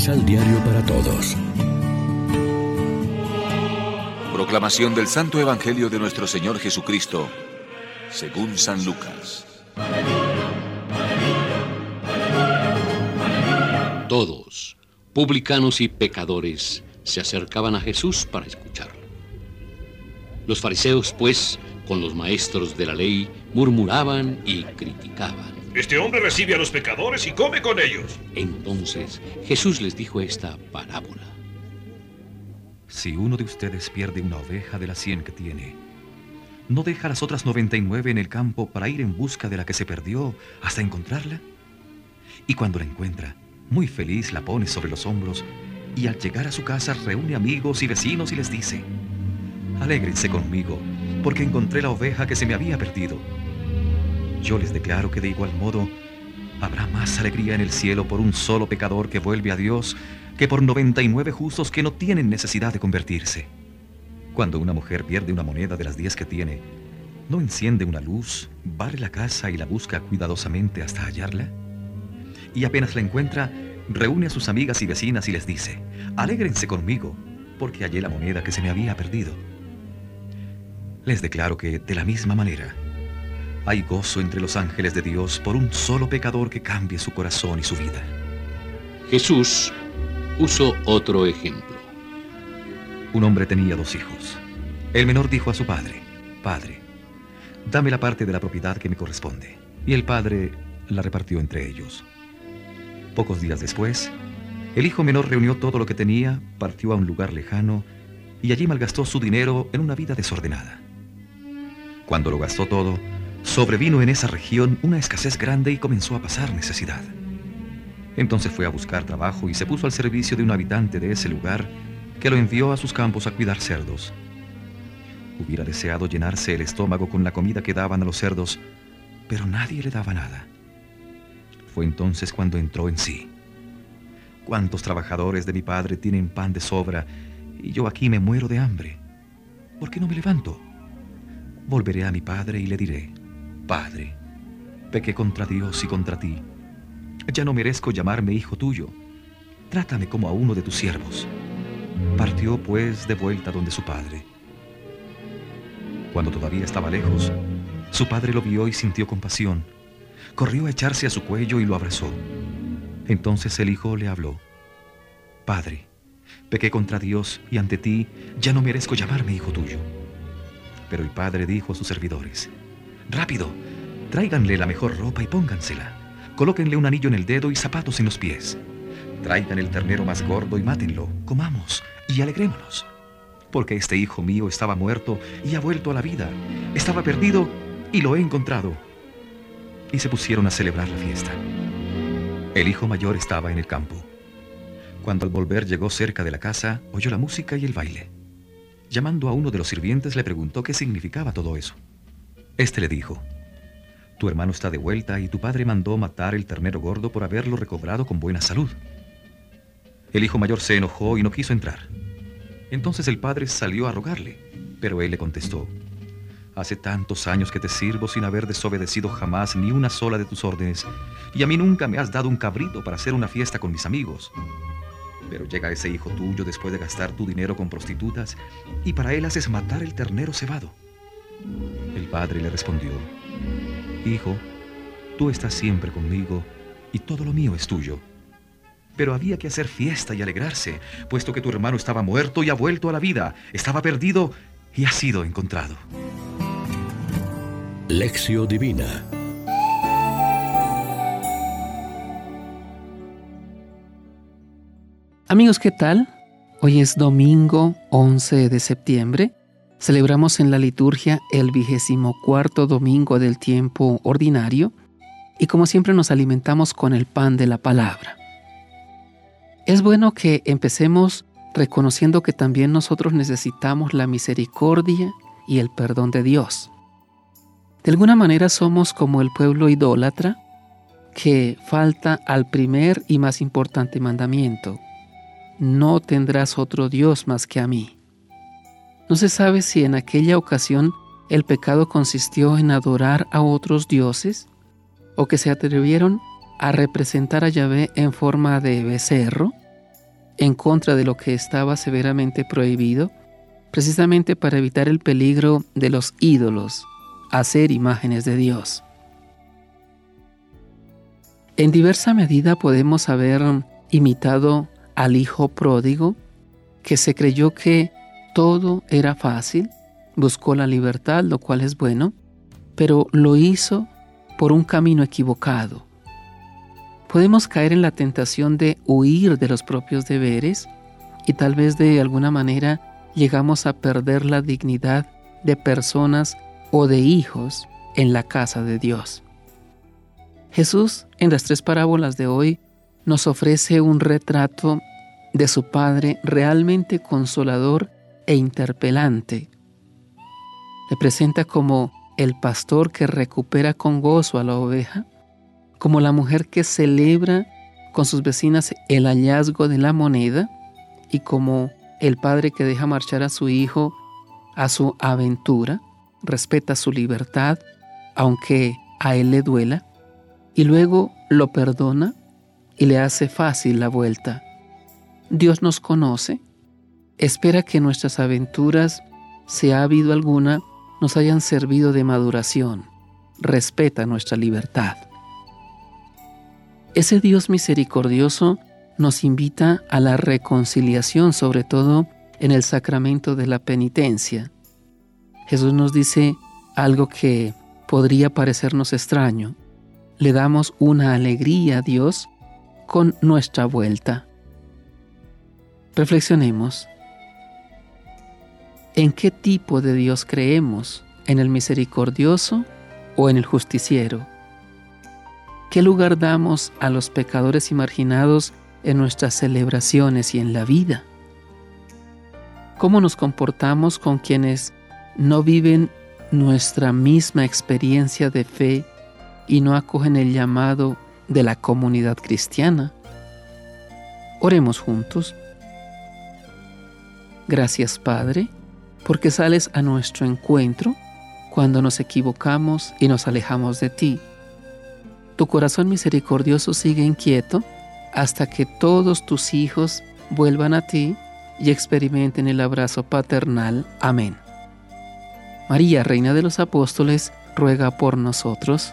Misal Diario para Todos. Proclamación del Santo Evangelio de nuestro Señor Jesucristo, según San Lucas. Todos, publicanos y pecadores, se acercaban a Jesús para escucharlo. Los fariseos, pues, con los maestros de la ley, murmuraban y criticaban. Este hombre recibe a los pecadores y come con ellos. Entonces Jesús les dijo esta parábola. Si uno de ustedes pierde una oveja de las cien que tiene, ¿no deja las otras 99 en el campo para ir en busca de la que se perdió hasta encontrarla? Y cuando la encuentra, muy feliz la pone sobre los hombros y al llegar a su casa reúne amigos y vecinos y les dice, Alégrense conmigo, porque encontré la oveja que se me había perdido. Yo les declaro que de igual modo habrá más alegría en el cielo por un solo pecador que vuelve a Dios que por 99 justos que no tienen necesidad de convertirse. Cuando una mujer pierde una moneda de las 10 que tiene, ¿no enciende una luz, barre la casa y la busca cuidadosamente hasta hallarla? Y apenas la encuentra, reúne a sus amigas y vecinas y les dice, alégrense conmigo, porque hallé la moneda que se me había perdido. Les declaro que, de la misma manera, hay gozo entre los ángeles de Dios por un solo pecador que cambie su corazón y su vida. Jesús usó otro ejemplo. Un hombre tenía dos hijos. El menor dijo a su padre, Padre, dame la parte de la propiedad que me corresponde. Y el padre la repartió entre ellos. Pocos días después, el hijo menor reunió todo lo que tenía, partió a un lugar lejano y allí malgastó su dinero en una vida desordenada. Cuando lo gastó todo, sobrevino en esa región una escasez grande y comenzó a pasar necesidad. Entonces fue a buscar trabajo y se puso al servicio de un habitante de ese lugar que lo envió a sus campos a cuidar cerdos. Hubiera deseado llenarse el estómago con la comida que daban a los cerdos, pero nadie le daba nada. Fue entonces cuando entró en sí. ¿Cuántos trabajadores de mi padre tienen pan de sobra y yo aquí me muero de hambre? ¿Por qué no me levanto? Volveré a mi padre y le diré, Padre, pequé contra Dios y contra ti. Ya no merezco llamarme hijo tuyo. Trátame como a uno de tus siervos. Partió pues de vuelta donde su padre. Cuando todavía estaba lejos, su padre lo vio y sintió compasión. Corrió a echarse a su cuello y lo abrazó. Entonces el hijo le habló. Padre, pequé contra Dios y ante ti ya no merezco llamarme hijo tuyo. Pero el padre dijo a sus servidores, Rápido, tráiganle la mejor ropa y póngansela. Colóquenle un anillo en el dedo y zapatos en los pies. Traigan el ternero más gordo y mátenlo. Comamos y alegrémonos. Porque este hijo mío estaba muerto y ha vuelto a la vida. Estaba perdido y lo he encontrado. Y se pusieron a celebrar la fiesta. El hijo mayor estaba en el campo. Cuando al volver llegó cerca de la casa, oyó la música y el baile. Llamando a uno de los sirvientes le preguntó qué significaba todo eso. Este le dijo, Tu hermano está de vuelta y tu padre mandó matar el ternero gordo por haberlo recobrado con buena salud. El hijo mayor se enojó y no quiso entrar. Entonces el padre salió a rogarle, pero él le contestó, Hace tantos años que te sirvo sin haber desobedecido jamás ni una sola de tus órdenes, y a mí nunca me has dado un cabrito para hacer una fiesta con mis amigos. Pero llega ese hijo tuyo después de gastar tu dinero con prostitutas, y para él haces matar el ternero cebado. El padre le respondió, Hijo, tú estás siempre conmigo y todo lo mío es tuyo. Pero había que hacer fiesta y alegrarse, puesto que tu hermano estaba muerto y ha vuelto a la vida, estaba perdido y ha sido encontrado. Lección Divina Amigos, ¿qué tal? Hoy es domingo 11 de septiembre Celebramos en la liturgia el vigésimo cuarto domingo del tiempo ordinario y como siempre nos alimentamos con el pan de la palabra. Es bueno que empecemos reconociendo que también nosotros necesitamos la misericordia y el perdón de Dios. De alguna manera somos como el pueblo idólatra que falta al primer y más importante mandamiento. No tendrás otro Dios más que a mí. No se sabe si en aquella ocasión el pecado consistió en adorar a otros dioses o que se atrevieron a representar a Yahvé en forma de becerro en contra de lo que estaba severamente prohibido, precisamente para evitar el peligro de los ídolos, hacer imágenes de Dios. En diversa medida podemos haber imitado al hijo pródigo, que se creyó que todo era fácil, buscó la libertad, lo cual es bueno, pero lo hizo por un camino equivocado. Podemos caer en la tentación de huir de los propios deberes y tal vez de alguna manera llegamos a perder la dignidad de personas o de hijos en la casa de Dios. Jesús en las tres parábolas de hoy nos ofrece un retrato de su Padre realmente consolador e interpelante. Le presenta como el pastor que recupera con gozo a la oveja, como la mujer que celebra con sus vecinas el hallazgo de la moneda y como el padre que deja marchar a su hijo a su aventura, respeta su libertad, aunque a él le duela, y luego lo perdona y le hace fácil la vuelta. Dios nos conoce, espera que nuestras aventuras, si ha habido alguna, nos hayan servido de maduración, respeta nuestra libertad. Ese Dios misericordioso nos invita a la reconciliación, sobre todo en el sacramento de la penitencia. Jesús nos dice algo que podría parecernos extraño. Le damos una alegría a Dios con nuestra vuelta. Reflexionemos. ¿En qué tipo de Dios creemos? ¿En el misericordioso o en el justiciero? ¿Qué lugar damos a los pecadores y marginados en nuestras celebraciones y en la vida. ¿Cómo nos comportamos con quienes no viven nuestra misma experiencia de fe y no acogen el llamado de la comunidad cristiana? Oremos juntos. Gracias Padre, porque sales a nuestro encuentro cuando nos equivocamos y nos alejamos de ti. Tu corazón misericordioso sigue inquieto hasta que todos tus hijos vuelvan a ti y experimenten el abrazo paternal. Amén. María, Reina de los Apóstoles, ruega por nosotros.